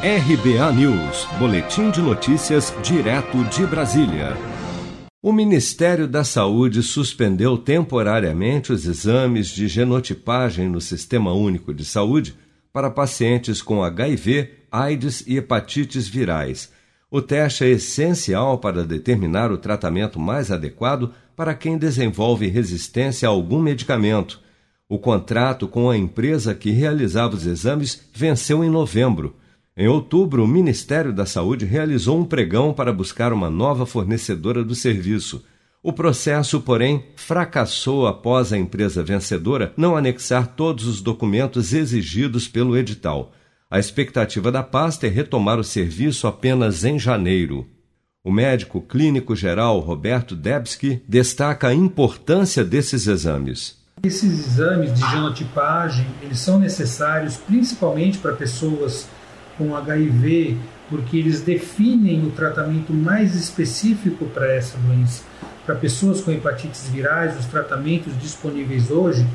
RBA News, Boletim de Notícias, direto de Brasília. O Ministério da Saúde suspendeu temporariamente os exames de genotipagem no Sistema Único de Saúde para pacientes com HIV, AIDS e hepatites virais. O teste é essencial para determinar o tratamento mais adequado para quem desenvolve resistência a algum medicamento. O contrato com a empresa que realizava os exames venceu em novembro. Em outubro, o Ministério da Saúde realizou um pregão para buscar uma nova fornecedora do serviço. O processo, porém, fracassou após a empresa vencedora não anexar todos os documentos exigidos pelo edital. A expectativa da pasta é retomar o serviço apenas em janeiro. O médico clínico geral Roberto Debski destaca a importância desses exames. Esses exames de genotipagem, eles são necessários principalmente para pessoas com HIV, porque eles definem o tratamento mais específico para essa doença. Para pessoas com hepatites virais, os tratamentos disponíveis hoje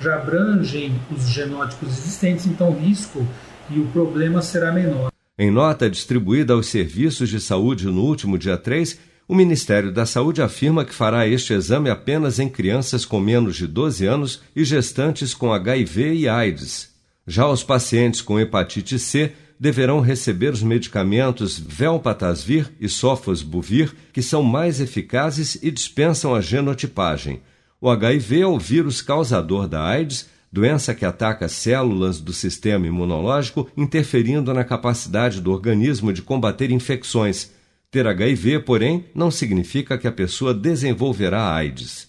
já abrangem os genótipos existentes, então o risco e o problema será menor. Em nota distribuída aos serviços de saúde no último dia 3, o Ministério da Saúde afirma que fará este exame apenas em crianças com menos de 12 anos e gestantes com HIV e AIDS. Já os pacientes com hepatite C deverão receber os medicamentos Velpatasvir e Sofosbuvir, que são mais eficazes e dispensam a genotipagem. O HIV é o vírus causador da AIDS, doença que ataca células do sistema imunológico, interferindo na capacidade do organismo de combater infecções. Ter HIV, porém, não significa que a pessoa desenvolverá AIDS.